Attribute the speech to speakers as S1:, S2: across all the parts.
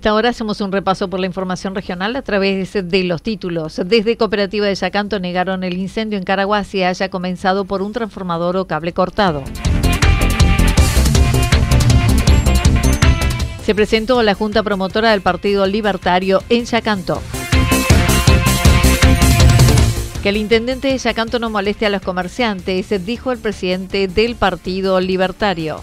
S1: Esta hora hacemos un repaso por la información regional a través de los títulos. Desde Cooperativa de Yacanto negaron el incendio en Caraguá si haya comenzado por un transformador o cable cortado. Se presentó la Junta Promotora del Partido Libertario en Yacanto. Que el intendente de Yacanto no moleste a los comerciantes, dijo el presidente del Partido Libertario.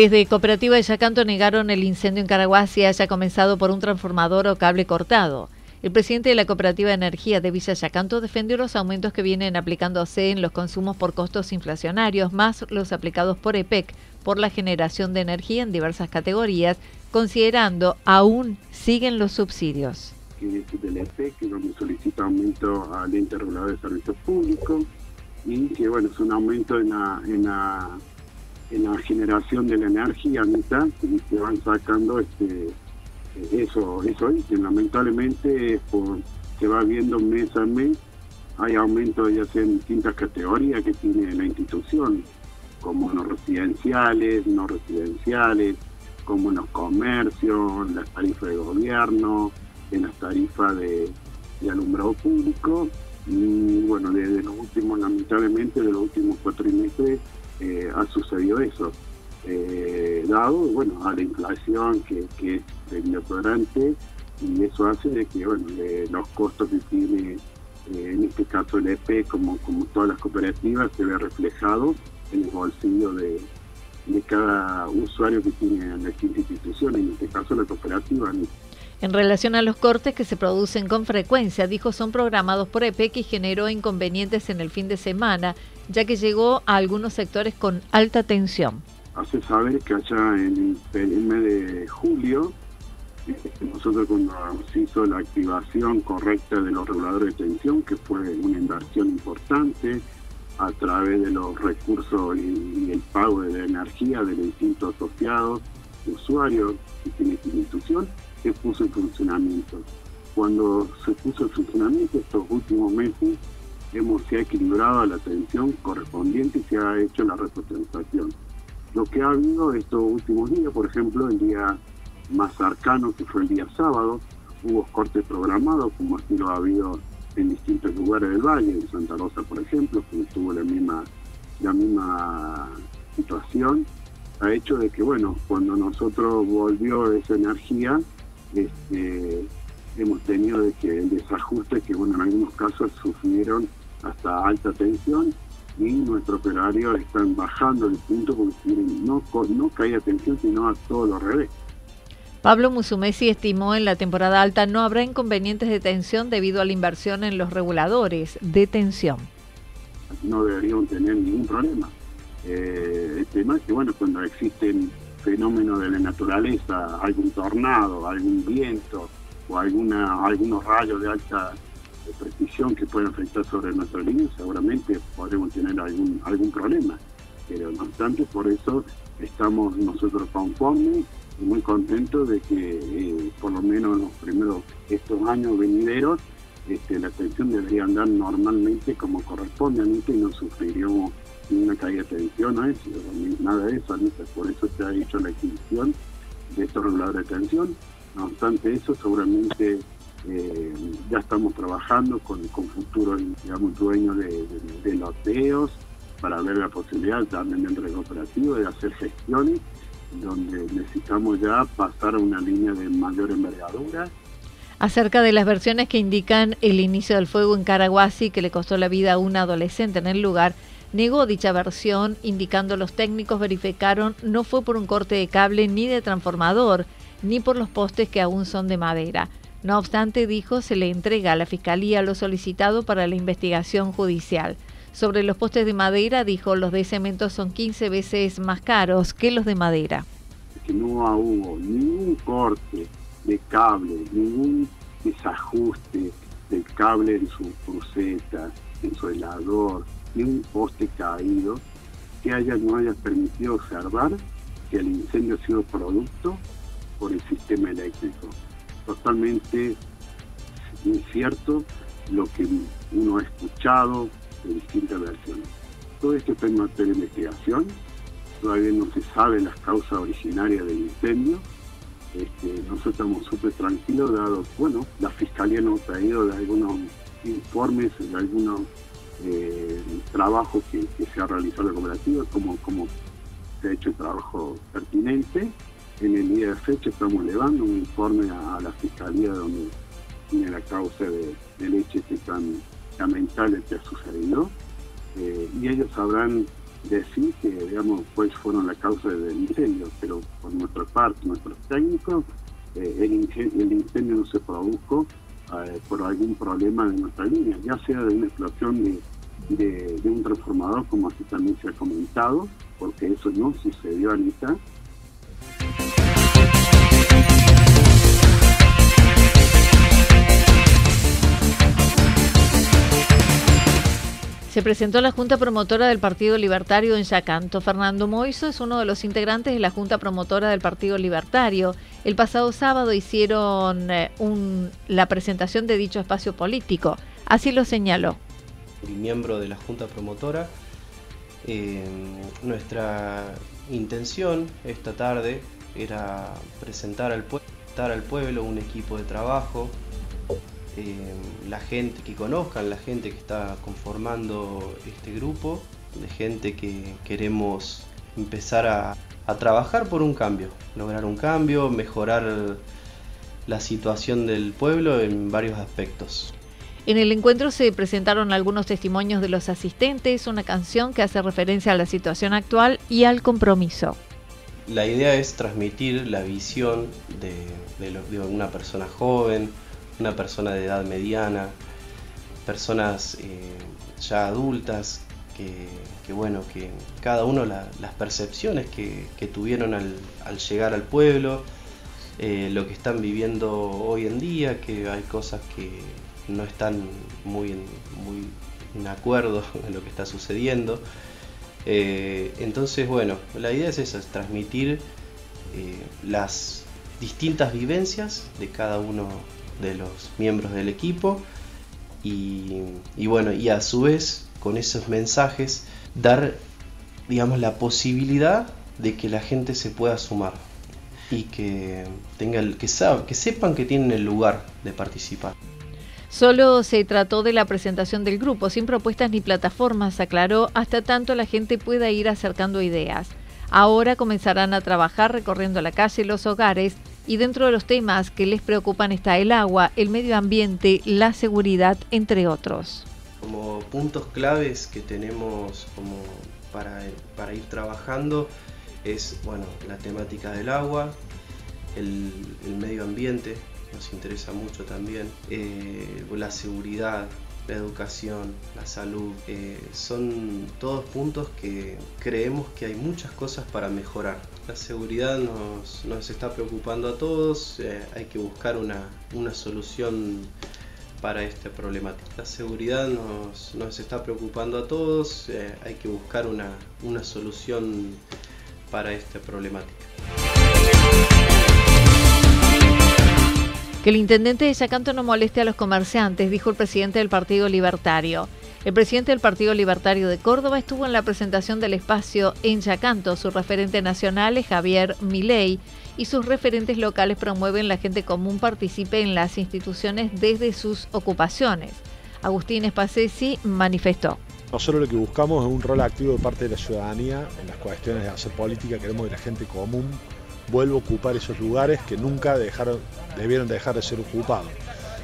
S1: Desde Cooperativa de Yacanto negaron el incendio en Caraguá si haya comenzado por un transformador o cable cortado. El presidente de la Cooperativa de Energía de Villa Yacanto defendió los aumentos que vienen aplicándose en los consumos por costos inflacionarios, más los aplicados por EPEC por la generación de energía en diversas categorías, considerando aún siguen los subsidios.
S2: Del EPEC, solicita aumento al ente regulador de servicios públicos y que bueno, es un aumento en la en la generación de la energía mitad y se van sacando este eso eso y lamentablemente por, se va viendo mes a mes hay aumentos ya sea en distintas categorías que tiene la institución como en los residenciales no residenciales como en los comercios las tarifas de gobierno en las tarifas de, alumbrado público y bueno desde los últimos lamentablemente de los últimos cuatro meses eh, ha sucedido eso, eh, dado bueno a la inflación que, que es deteriorante y eso hace de que bueno, los costos que tiene eh, en este caso el EP como, como todas las cooperativas se ve reflejado en el bolsillo de, de cada usuario que tiene la institución, en este caso la cooperativa.
S1: En relación a los cortes que se producen con frecuencia, dijo son programados por EPEC y generó inconvenientes en el fin de semana ya que llegó a algunos sectores con alta tensión.
S2: Hace saber que allá en el mes de julio, este, nosotros cuando se hizo la activación correcta de los reguladores de tensión, que fue una inversión importante a través de los recursos y, el pago de la energía de los distintos asociados, usuarios que tiene esta institución, se puso en funcionamiento. Cuando se puso en funcionamiento estos últimos meses, hemos, se ha equilibrado la atención correspondiente y se ha hecho la representación. Lo que ha habido estos últimos días, por ejemplo, el día más cercano, que fue el día sábado, hubo cortes programados, como así lo ha habido en distintos lugares del valle, en Santa Rosa, por ejemplo, que tuvo la misma, la misma situación, ha hecho de que, bueno, cuando nosotros volvió esa energía, este, hemos tenido de que el desajuste que, bueno, en algunos casos sufrieron hasta alta tensión y nuestros operarios están bajando el punto porque no, no cae atención, sino a todo lo revés.
S1: Pablo Musumesi estimó en la temporada alta no habrá inconvenientes de tensión debido a la inversión en los reguladores de tensión.
S2: No deberían tener ningún problema. Eh, el tema es que, bueno, cuando existen fenómenos de la naturaleza, algún tornado, algún viento o alguna, algunos rayos de alta precisión que pueden afectar sobre nuestra línea, seguramente podremos tener algún, algún problema. Pero no obstante, por eso estamos nosotros conformes y muy contentos de que eh, por lo menos en los primeros estos años venideros este, la atención debería andar normalmente como corresponde y no sufriríamos ninguna caída de tensión, nada de eso, por eso se ha hecho la exhibición de estos reguladores de tensión. No obstante eso, seguramente eh, ya estamos trabajando con, con futuros digamos, dueños de, de, loteos para ver la posibilidad también del cooperativo de hacer gestiones donde necesitamos ya pasar a una línea de mayor envergadura.
S1: Acerca de las versiones que indican el inicio del fuego en Caraguasi que le costó la vida a una adolescente en el lugar, negó dicha versión, indicando los técnicos verificaron no fue por un corte de cable ni de transformador, ni por los postes que aún son de madera. No obstante, dijo, se le entrega a la Fiscalía lo solicitado para la investigación judicial. Sobre los postes de madera, dijo, los de cemento son 15 veces más caros que los de madera.
S2: No hubo ningún corte de cable, ningún desajuste del cable en su cruceta, en su helador, ni un poste caído que haya no haya permitido observar que el incendio ha sido producto por el sistema eléctrico totalmente incierto lo que uno ha escuchado de distintas versiones. Todo esto está en materia de investigación, todavía no se sabe las causas originarias del incendio. Este, nosotros estamos súper tranquilos, dado, bueno, la Fiscalía nos ha traído de algunos informes, de algunos eh, trabajos que, se ha realizado la cooperativa, como, como se ha hecho el trabajo pertinente en el día de fecha estamos elevando un informe a, la Fiscalía donde tiene la causa de, leche que tan lamentable que ha sucedido. Eh, y ellos sabrán decir que, digamos, pues fueron la causa del incendio, pero por nuestra parte, nuestros técnicos, eh, el, incendio, no se produjo eh, por algún problema de nuestra línea, ya sea de una explosión de, un transformador, como así también se ha comentado, porque eso no sucedió, Anita,
S1: se presentó la Junta Promotora del Partido Libertario en Yacanto. Fernando Moiso es uno de los integrantes de la Junta Promotora del Partido Libertario. El pasado sábado hicieron eh, la presentación de dicho espacio político. Así lo señaló.
S3: Miembro de la Junta Promotora, eh, nuestra intención esta tarde era presentar al, al pueblo un equipo de trabajo eh, la gente, que conozcan la gente que está conformando este grupo, de gente que queremos empezar a, trabajar por un cambio, lograr un cambio, mejorar la situación del pueblo en varios aspectos.
S1: En el encuentro se presentaron algunos testimonios de los asistentes, una canción que hace referencia a la situación actual y al compromiso.
S3: La idea es transmitir la visión de, de una persona joven, una persona de edad mediana, personas eh, ya adultas, que, bueno, que cada uno las percepciones que, tuvieron al, llegar al pueblo, eh, lo que están viviendo hoy en día, que hay cosas que no están muy en, muy en acuerdo en lo que está sucediendo. Eh, entonces, bueno, la idea es esa, es transmitir las distintas vivencias de cada uno de los miembros del equipo y, bueno, y a su vez con esos mensajes dar, digamos, la posibilidad de que la gente se pueda sumar y que, tenga, que, que sepan que tienen el lugar de participar.
S1: Solo se trató de la presentación del grupo, sin propuestas ni plataformas, aclaró, hasta tanto la gente pueda ir acercando ideas. Ahora comenzarán a trabajar recorriendo la calle y los hogares y dentro de los temas que les preocupan está el agua, el medio ambiente, la seguridad, entre otros.
S3: como puntos claves que tenemos como para, para ir trabajando es bueno, la temática del agua, el, medio ambiente, nos interesa mucho también, eh, la seguridad, la educación, la salud, eh, son todos puntos que creemos que hay muchas cosas para mejorar. La seguridad nos, está preocupando a todos, eh, hay que buscar una, una solución para esta problemática. La seguridad nos, nos está preocupando a todos, hay que buscar una, una solución para esta problemática.
S1: Que el intendente de Yacanto no moleste a los comerciantes, dijo el presidente del Partido Libertario. El presidente del Partido Libertario de Córdoba estuvo en la presentación del espacio en Yacanto. Su referente nacional es Javier Milei y sus referentes locales promueven la gente común participe en las instituciones desde sus ocupaciones. Agustín Espacesi manifestó.
S4: Nosotros lo que buscamos es un rol activo de parte de la ciudadanía en las cuestiones de hacer política. Queremos que la gente común vuelva a ocupar esos lugares que nunca dejaron, debieron dejar de ser ocupados.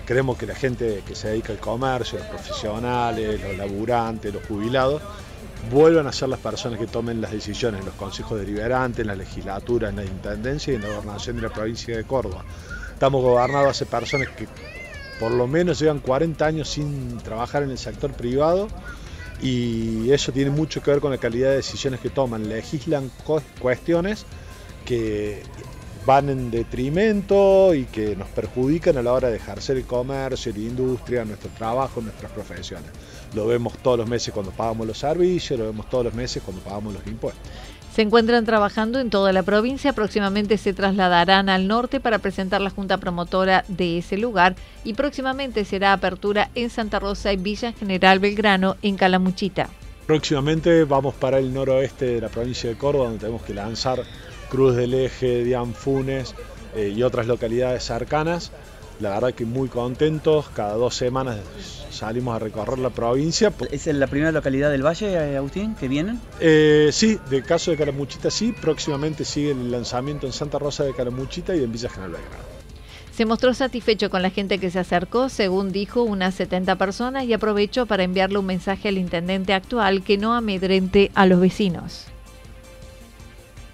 S4: Queremos que la gente que se dedica al comercio, los profesionales, los laburantes, los jubilados, vuelvan a ser las personas que tomen las decisiones en los consejos deliberantes, en la legislatura, en la intendencia y en la gobernación de la provincia de Córdoba. Estamos gobernados hace personas que por lo menos llevan 40 años sin trabajar en el sector privado y eso tiene mucho que ver con la calidad de decisiones que toman. Legislan cuestiones que van en detrimento y que nos perjudican a la hora de ejercer el comercio, la industria, nuestro trabajo, nuestras profesiones. Lo vemos todos los meses cuando pagamos los servicios, lo vemos todos los meses cuando pagamos los impuestos.
S1: Se encuentran trabajando en toda la provincia, próximamente se trasladarán al norte para presentar la junta promotora de ese lugar y próximamente será apertura en Santa Rosa y Villa General Belgrano en Calamuchita.
S4: Próximamente vamos para el noroeste de la provincia de Córdoba, donde tenemos que lanzar Cruz del Eje, Dianfunes eh, y otras localidades cercanas. La verdad que muy contentos, cada dos semanas salimos a recorrer la provincia.
S5: ¿Es la primera localidad del Valle, eh, Agustín, que vienen?
S4: Eh, sí, del caso de Caramuchita sí, próximamente sigue el lanzamiento en Santa Rosa de Caramuchita y en Villa General Belgrano.
S1: Se mostró satisfecho con la gente que se acercó, según dijo, unas 70 personas y aprovechó para enviarle un mensaje al intendente actual que no amedrente a los vecinos.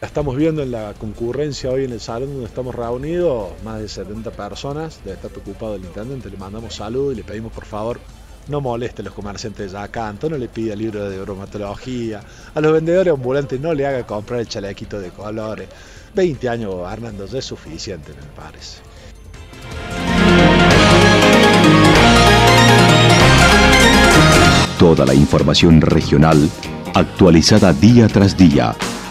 S4: La estamos viendo en la concurrencia hoy en el salón donde estamos reunidos, más de 70 personas, debe estar preocupado el intendente, le mandamos salud y le pedimos por favor no moleste a los comerciantes de Yacanto, no le pida libro de bromatología, a los vendedores ambulantes no le haga comprar el chalequito de colores. 20 años gobernando ya es suficiente, me parece.
S6: Toda la información regional actualizada día tras día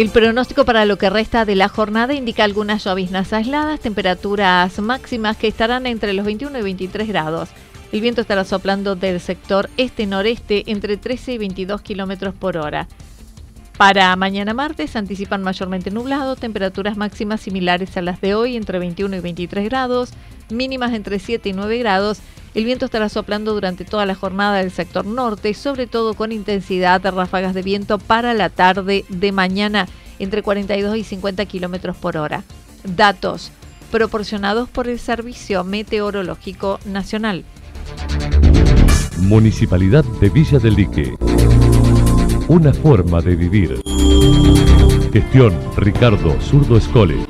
S1: El pronóstico para lo que resta de la jornada indica algunas lloviznas aisladas, temperaturas máximas que estarán entre los 21 y 23 grados. El viento estará soplando del sector este-noreste entre 13 y 22 kilómetros por hora. Para mañana martes anticipan mayormente nublado, temperaturas máximas similares a las de hoy entre 21 y 23 grados, mínimas entre 7 y 9 grados el viento estará soplando durante toda la jornada del sector norte, sobre todo con intensidad de ráfagas de viento para la tarde de mañana entre 42 y 50 kilómetros por hora. Datos proporcionados por el Servicio Meteorológico Nacional.
S7: Municipalidad de Villa del Lique. Una forma de vivir. Gestión Ricardo Zurdo Escole.